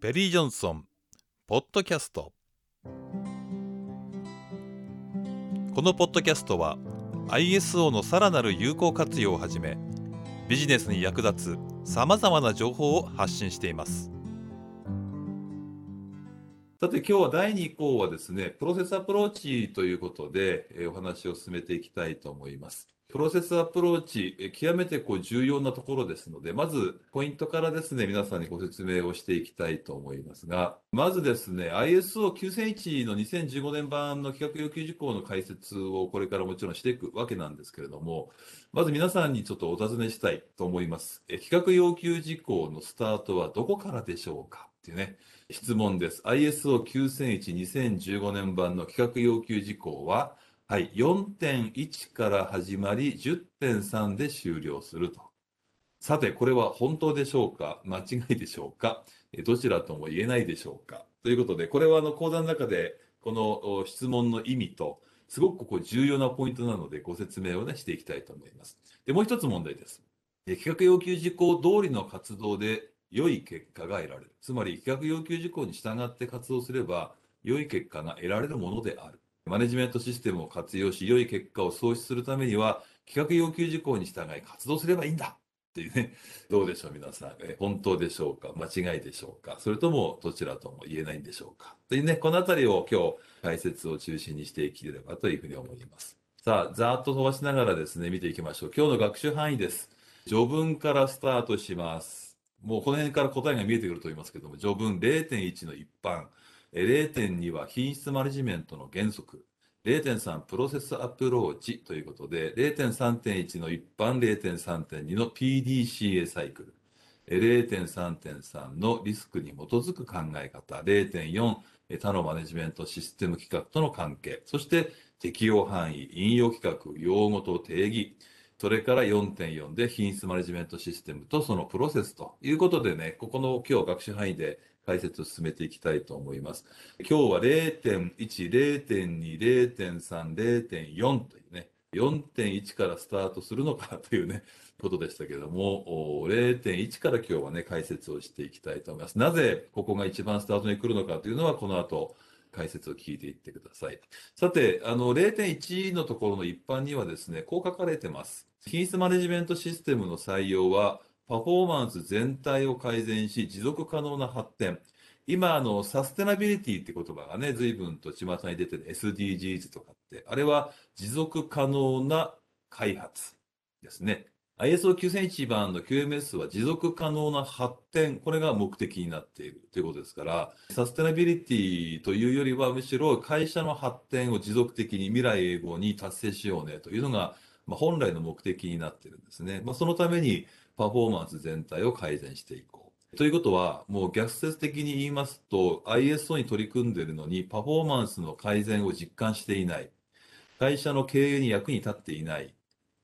ペリー・ジョンソンポッドキャスト。このポッドキャストは ISO のさらなる有効活用をはじめビジネスに役立つさまざまな情報を発信しています。さて今日は第2講はですねプロセスアプローチということで、えお話を進めていきたいと思います。プロセスアプローチ、極めてこう重要なところですので、まずポイントからですね、皆さんにご説明をしていきたいと思いますが、まずですね、ISO9001 の2015年版の規格要求事項の解説をこれからもちろんしていくわけなんですけれども、まず皆さんにちょっとお尋ねしたいと思います。え企画要求事項のスタートはどこからでしょうか？っていうね、質問です。ISO9001-2015 年版の企画要求事項は、はい、4.1から始まり10.3で終了すると。さて、これは本当でしょうか？間違いでしょうか？どちらとも言えないでしょうか？ということで、これはあの講座の中で、この質問の意味と、すごくここ重要なポイントなので、ご説明をね、していきたいと思います。で、もう一つ問題です。企画要求事項通りの活動で良い結果が得られる。つまり、企画要求事項に従って活動すれば、良い結果が得られるものである。マネジメントシステムを活用し、良い結果を創出するためには、企画要求事項に従い活動すればいいんだっていうね、どうでしょう、皆さん。え本当でしょうか？間違いでしょうか？それともどちらとも言えないんでしょうか？というね、このあたりを今日解説を中心にしていければというふうに思います。さあ、ざーっと飛ばしながらですね、見ていきましょう。今日の学習範囲です。序文からスタートします。もうこの辺から答えが見えてくると思いますけども、序文0.1の一般、0.2は品質マネジメントの原則。0.3プロセスアプローチということで、0.3.1の一般、0.3.2の PDCA サイクル、0.3.3のリスクに基づく考え方、0.4他のマネジメントシステム規格との関係、そして適用範囲、引用規格、用語と定義、それから4.4で品質マネジメントシステムとそのプロセスということでね、ここの今日学習範囲で解説を進めていきたいと思います。今日は0.1、0.2、0.3、0.4というね、4.1からスタートするのかというね、ことでしたけども、0.1から今日はね、解説をしていきたいと思います。なぜここが一番スタートに来るのかというのは、この後、解説を聞いていってください。さて、あの、0.1のところの一般にはですね、こう書かれてます。品質マネジメントシステムの採用は、パフォーマンス全体を改善し、持続可能な発展。今、あの、サステナビリティって言葉がね、随分と巷に出てる SDGs とかって、あれは持続可能な開発ですね。ISO9001 番の QMS は持続可能な発展、これが目的になっているということですから、サステナビリティというよりは、むしろ会社の発展を持続的に未来永劫に達成しようねというのが、まあ、本来の目的になっているんですね。まあ、そのためにパフォーマンス全体を改善していこう。ということは、もう逆説的に言いますと、ISO に取り組んでいるのに、パフォーマンスの改善を実感していない。会社の経営に役に立っていない。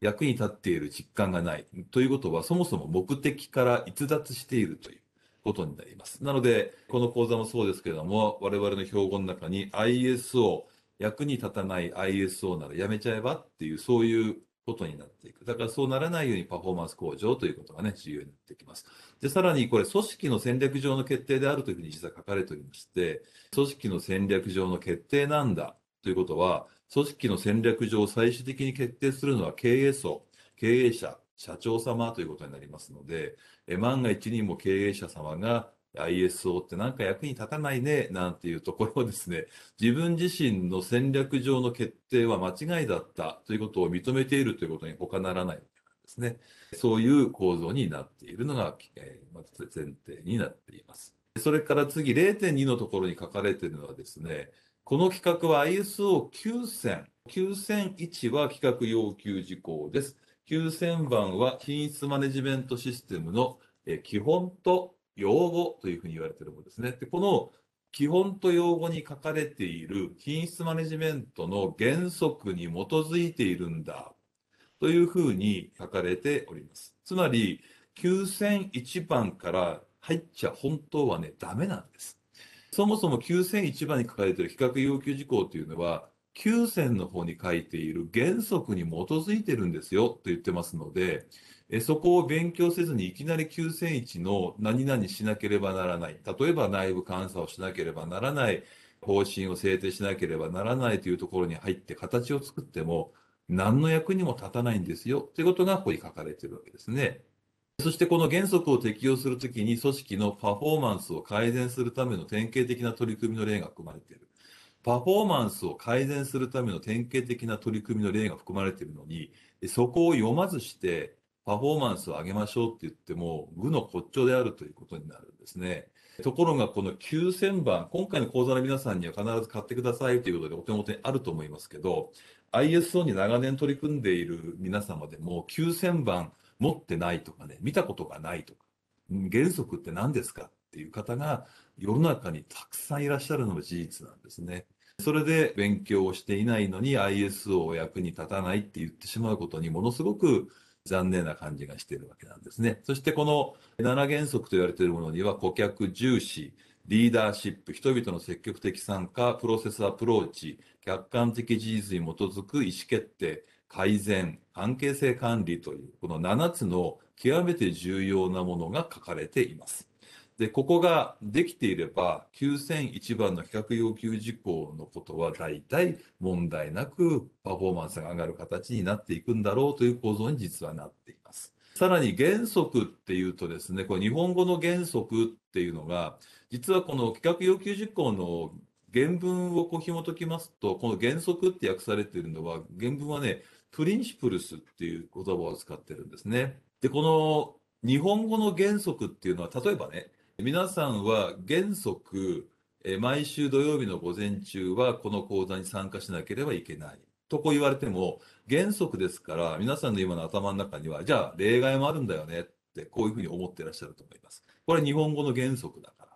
役に立っている実感がない。ということは、そもそも目的から逸脱しているということになります。なので、この講座もそうですけれども、我々の標語の中に ISO、役に立たない ISO ならやめちゃえばっていう、そういうことになっていく。だからそうならないようにパフォーマンス向上ということがね、重要になってきます。で、さらにこれ、組織の戦略上の決定であるというふうに実は書かれておりまして、組織の戦略上の決定なんだということは、組織の戦略上最終的に決定するのは経営層、経営者、社長様ということになりますので、え万が一にも経営者様が ISO ってなんか役に立たないね、なんていうところをですね、自分自身の戦略上の決定は間違いだったということを認めているということに他ならないですね。そういう構造になっているのが、えー、まず前提になっています。それから次、0.2のところに書かれているのはですね、この企画は ISO9000、9001は企画要求事項です。9000番は品質マネジメントシステムの基本と用語というふうに言われているものですね。で、この基本と用語に書かれている品質マネジメントの原則に基づいているんだというふうに書かれております。つまり、9001番から入っちゃ本当はね、ダメなんです。そもそも9001番に書かれている比較要求事項というのは、9000の方に書いている原則に基づいてるんですよと言ってますので、えそこを勉強せずにいきなり9001の何々しなければならない。例えば内部監査をしなければならない。方針を制定しなければならないというところに入って形を作っても何の役にも立たないんですよということがここに書かれているわけですね。そしてこの原則を適用するときに組織のパフォーマンスを改善するための典型的な取り組みの例が含まれている。パフォーマンスを改善するための典型的な取り組みの例が含まれているのに、そこを読まずしてパフォーマンスを上げましょうって言っても、愚の骨頂であるということになるんですね。ところが、この9000番、今回の講座の皆さんには必ず買ってくださいということでお手元にあると思いますけど、ISO に長年取り組んでいる皆様でも9000番持ってないとかね、見たことがないとか、原則って何ですかっていう方が世の中にたくさんいらっしゃるのも事実なんですね。それで勉強をしていないのに ISO を役に立たないって言ってしまうことにものすごく残念な感じがしているわけなんですね。そしてこの7原則と言われているものには顧客重視、リーダーシップ、人々の積極的参加、プロセスアプローチ、客観的事実に基づく意思決定、改善、関係性管理という、この7つの極めて重要なものが書かれています。で、ここができていれば、9001番の比較要求事項のことは大体問題なくパフォーマンスが上がる形になっていくんだろうという構造に実はなっています。さらに原則っていうとですね、これ日本語の原則っていうのが、実はこの比較要求事項の原文をこう紐解きますと、この原則って訳されているのは、原文はね、プリンシプルスっていう言葉を使ってるんですね。で、この日本語の原則っていうのは、例えばね、皆さんは原則、毎週土曜日の午前中はこの講座に参加しなければいけない。とこう言われても、原則ですから、皆さんの今の頭の中には、じゃあ例外もあるんだよねって、こういうふうに思ってらっしゃると思います。これ日本語の原則だから。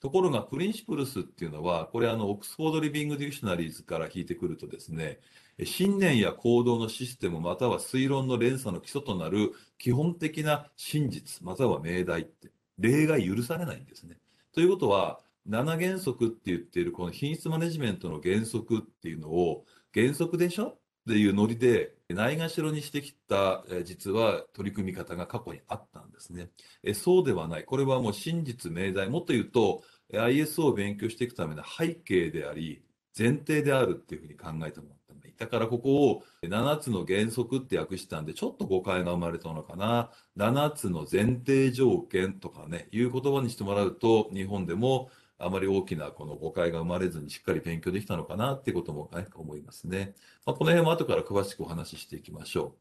ところが、 principles っていうのは、これあの、 Oxford Living Dictionaries から引いてくるとですね、信念や行動のシステムまたは推論の連鎖の基礎となる基本的な真実または命題って例外許されないんですね。ということは、7原則って言っているこの品質マネジメントの原則っていうのを原則でしょ？っていうノリでないがしろにしてきた実は取り組み方が過去にあったんですね。えそうではない。これはもう真実命題。もっと言うと ISO を勉強していくための背景であり前提であるっていうふうに考えたものだからここを7つの原則って訳したんで、ちょっと誤解が生まれたのかな。7つの前提条件とかね、いう言葉にしてもらうと、日本でもあまり大きなこの誤解が生まれずにしっかり勉強できたのかなっていうことも、ね、思いますね。まあ、この辺も後から詳しくお話ししていきましょ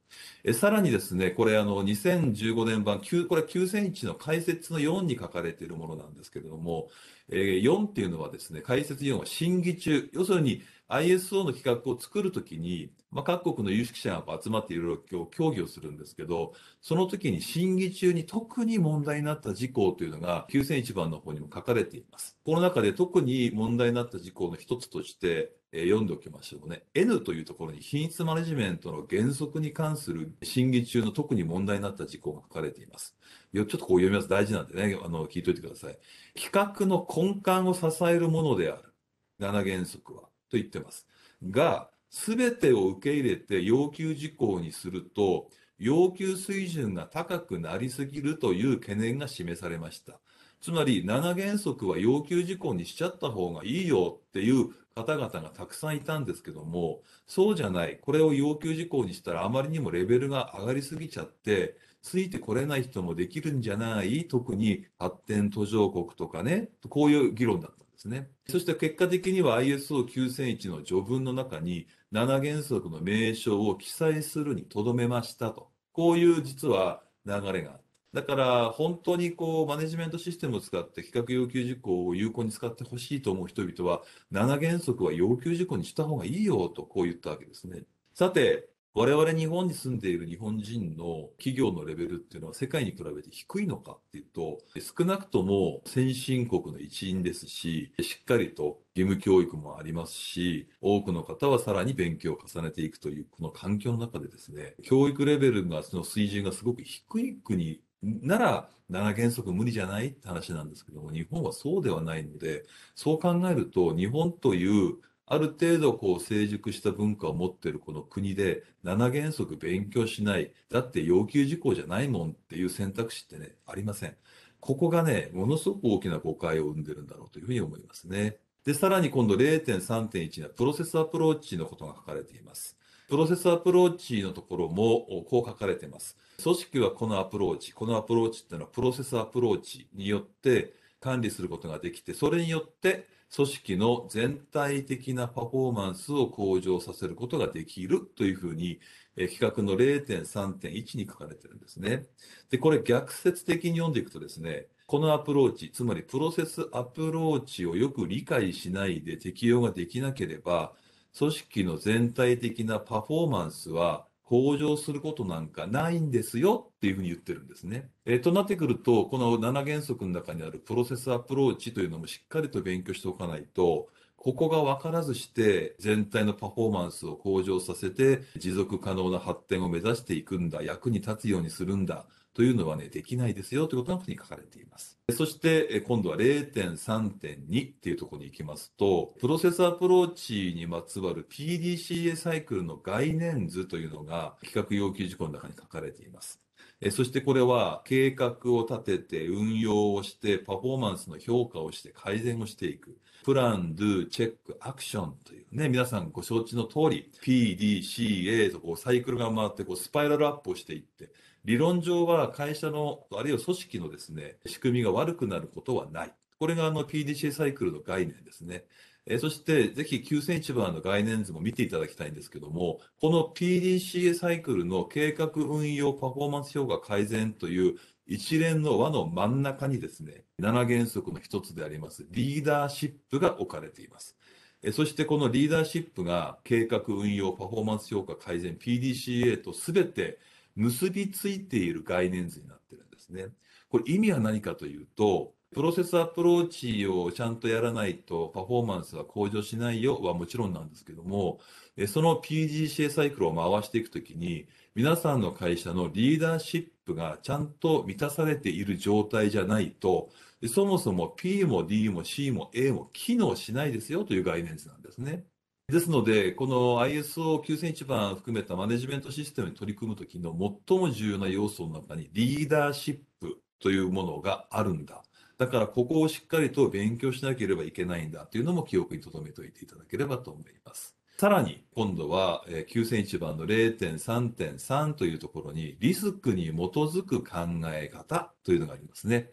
う。えさらにですね、これあの2015年版、これ9001の解説の4に書かれているものなんですけれども、えー、4っていうのはですね、解説4は審議中、要するに ISO の企画を作るときに、まあ、各国の有識者が集まっていろいろ協議をするんですけど、その時に審議中に特に問題になった事項というのが9001番の方にも書かれています。この中で特に問題になった事項の一つとして、えー、読んでおきましょうね。N というところに品質マネジメントの原則に関する審議中の特に問題になった事項が書かれています。ちょっとこう読みます。大事なんでね、あの、聞いといてください。企画の根幹を支えるものである。7原則は。と言ってます。が、すべてを受け入れて要求事項にすると、要求水準が高くなりすぎるという懸念が示されました。つまり、7原則は要求事項にしちゃった方がいいよっていう方々がたくさんいたんですけども、そうじゃない。これを要求事項にしたらあまりにもレベルが上がりすぎちゃって、ついてこれない人もできるんじゃない？特に発展途上国とかね、こういう議論だったん。ですね。そして結果的には ISO9001 の序文の中に7原則の名称を記載するにとどめましたと。こういう実は流れがある。だから本当にこうマネジメントシステムを使って企画要求事項を有効に使ってほしいと思う人々は7原則は要求事項にした方がいいよとこう言ったわけですね。さて、我々日本に住んでいる日本人の企業のレベルっていうのは世界に比べて低いのかっていうと、少なくとも先進国の一員ですし、しっかりと義務教育もありますし、多くの方はさらに勉強を重ねていくという、この環境の中でですね、教育レベルが、その水準がすごく低い国なら、7原則無理じゃないって話なんですけども、日本はそうではないので、そう考えると、日本というある程度こう成熟した文化を持っているこの国で7原則勉強しない。だって要求事項じゃないもんっていう選択肢ってね、ありません。ここがね、ものすごく大きな誤解を生んでるんだろうというふうに思いますね。で、さらに今度0.3.1にはプロセスアプローチのことが書かれています。プロセスアプローチのところもこう書かれています。組織はこのアプローチ、このアプローチっていうのはプロセスアプローチによって管理することができて、それによって組織の全体的なパフォーマンスを向上させることができるというふうに、え規格の0.3.1に書かれてるんですね。で、これ逆説的に読んでいくとですね、このアプローチ、つまりプロセスアプローチをよく理解しないで適用ができなければ、組織の全体的なパフォーマンスは向上することなんかないんですよっていうふうに言ってるんですね。えー、となってくると、この7原則の中にあるプロセスアプローチというのもしっかりと勉強しておかないと、ここが分からずして全体のパフォーマンスを向上させて持続可能な発展を目指していくんだ、役に立つようにするんだというのはね、できないですよということがここに書かれています。そして今度は0.3.2っていうところに行きますと、プロセスアプローチにまつわる PDCA サイクルの概念図というのが企画要求事項の中に書かれています。そしてこれは計画を立てて運用をしてパフォーマンスの評価をして改善をしていく。プラン、ドゥ、チェック、アクションというね、皆さんご承知の通り PDCA とこうサイクルが回ってこうスパイラルアップをしていって理論上は会社の、あるいは組織のですね、仕組みが悪くなることはない。これがあの PDCA サイクルの概念ですね。えそして、ぜひ9001番の概念図も見ていただきたいんですけども、この PDCA サイクルの計画運用パフォーマンス評価改善という一連の輪の真ん中にですね、7原則の一つでありますリーダーシップが置かれています。そしてこのリーダーシップが計画運用パフォーマンス評価改善 PDCA とすべて結びついている概念図になってるんですね。これ意味は何かというと、プロセスアプローチをちゃんとやらないとパフォーマンスは向上しないよはもちろんなんですけども、その PGCA サイクルを回していくときに、皆さんの会社のリーダーシップがちゃんと満たされている状態じゃないと、そもそも P も D も C も A も機能しないですよという概念図なんですね。ですので、この ISO9001 番含めたマネジメントシステムに取り組むときの最も重要な要素の中にリーダーシップというものがあるんだ。だからここをしっかりと勉強しなければいけないんだというのも記憶に留めておいていただければと思います。さらに今度は9001番の0.3.3というところにリスクに基づく考え方というのがありますね。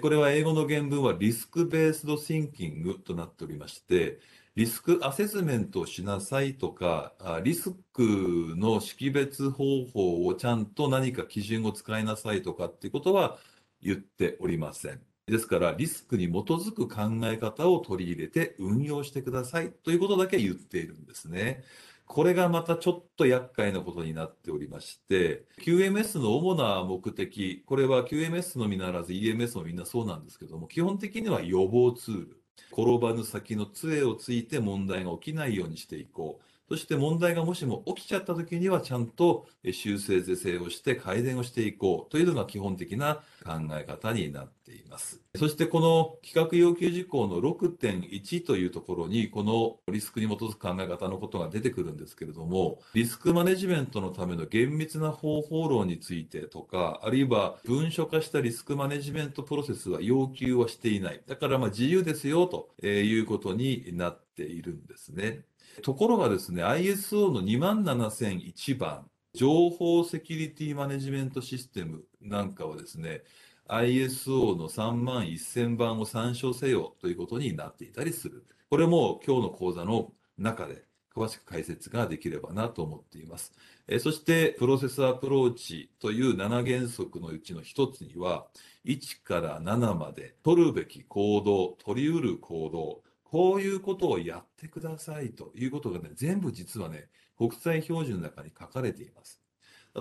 これは英語の原文はリスクベースドシンキングとなっておりまして、リスクアセスメントをしなさいとか、リスクの識別方法をちゃんと何か基準を使いなさいとかっていうことは言っておりません。ですから、リスクに基づく考え方を取り入れて運用してくださいということだけ言っているんですね。これがまたちょっと厄介なことになっておりまして、QMS の主な目的、これは QMS のみならず EMS もみんなそうなんですけども、基本的には予防ツール。転ばぬ先の杖をついて問題が起きないようにしていこう。そして問題がもしも起きちゃった時にはちゃんと修正是正をして改善をしていこうというのが基本的な考え方になっています。そしてこの企画要求事項の6.1というところにこのリスクに基づく考え方のことが出てくるんですけれども、リスクマネジメントのための厳密な方法論についてとか、あるいは文書化したリスクマネジメントプロセスは要求はしていない。だからまあ自由ですよということになっているんですね。ところがですね、ISO の27001番、情報セキュリティマネジメントシステムなんかはですね、ISO の3万1000番を参照せよということになっていたりする。これも今日の講座の中で詳しく解説ができればなと思っています。えそして、プロセスアプローチという7原則のうちの1つには、1から7まで取るべき行動、取り得る行動、こういうことをやってくださいということがね、全部実はね、国際標準の中に書かれています。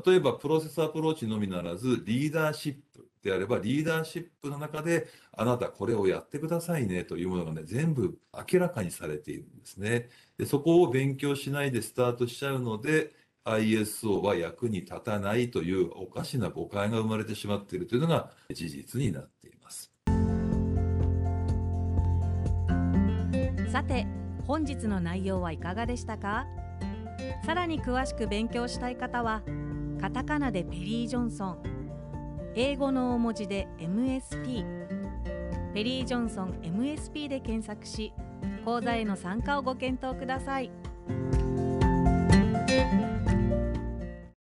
例えば、プロセスアプローチのみならず、リーダーシップであれば、リーダーシップの中で、あなたこれをやってくださいねというものがね、全部明らかにされているんですね。でそこを勉強しないでスタートしちゃうので、ISO は役に立たないというおかしな誤解が生まれてしまっているというのが事実になっています。さて本日の内容はいかがでしたか？さらに詳しく勉強したい方はカタカナでペリー・ジョンソン英語の大文字で MSP ペリー・ジョンソン MSP で検索し講座への参加をご検討ください。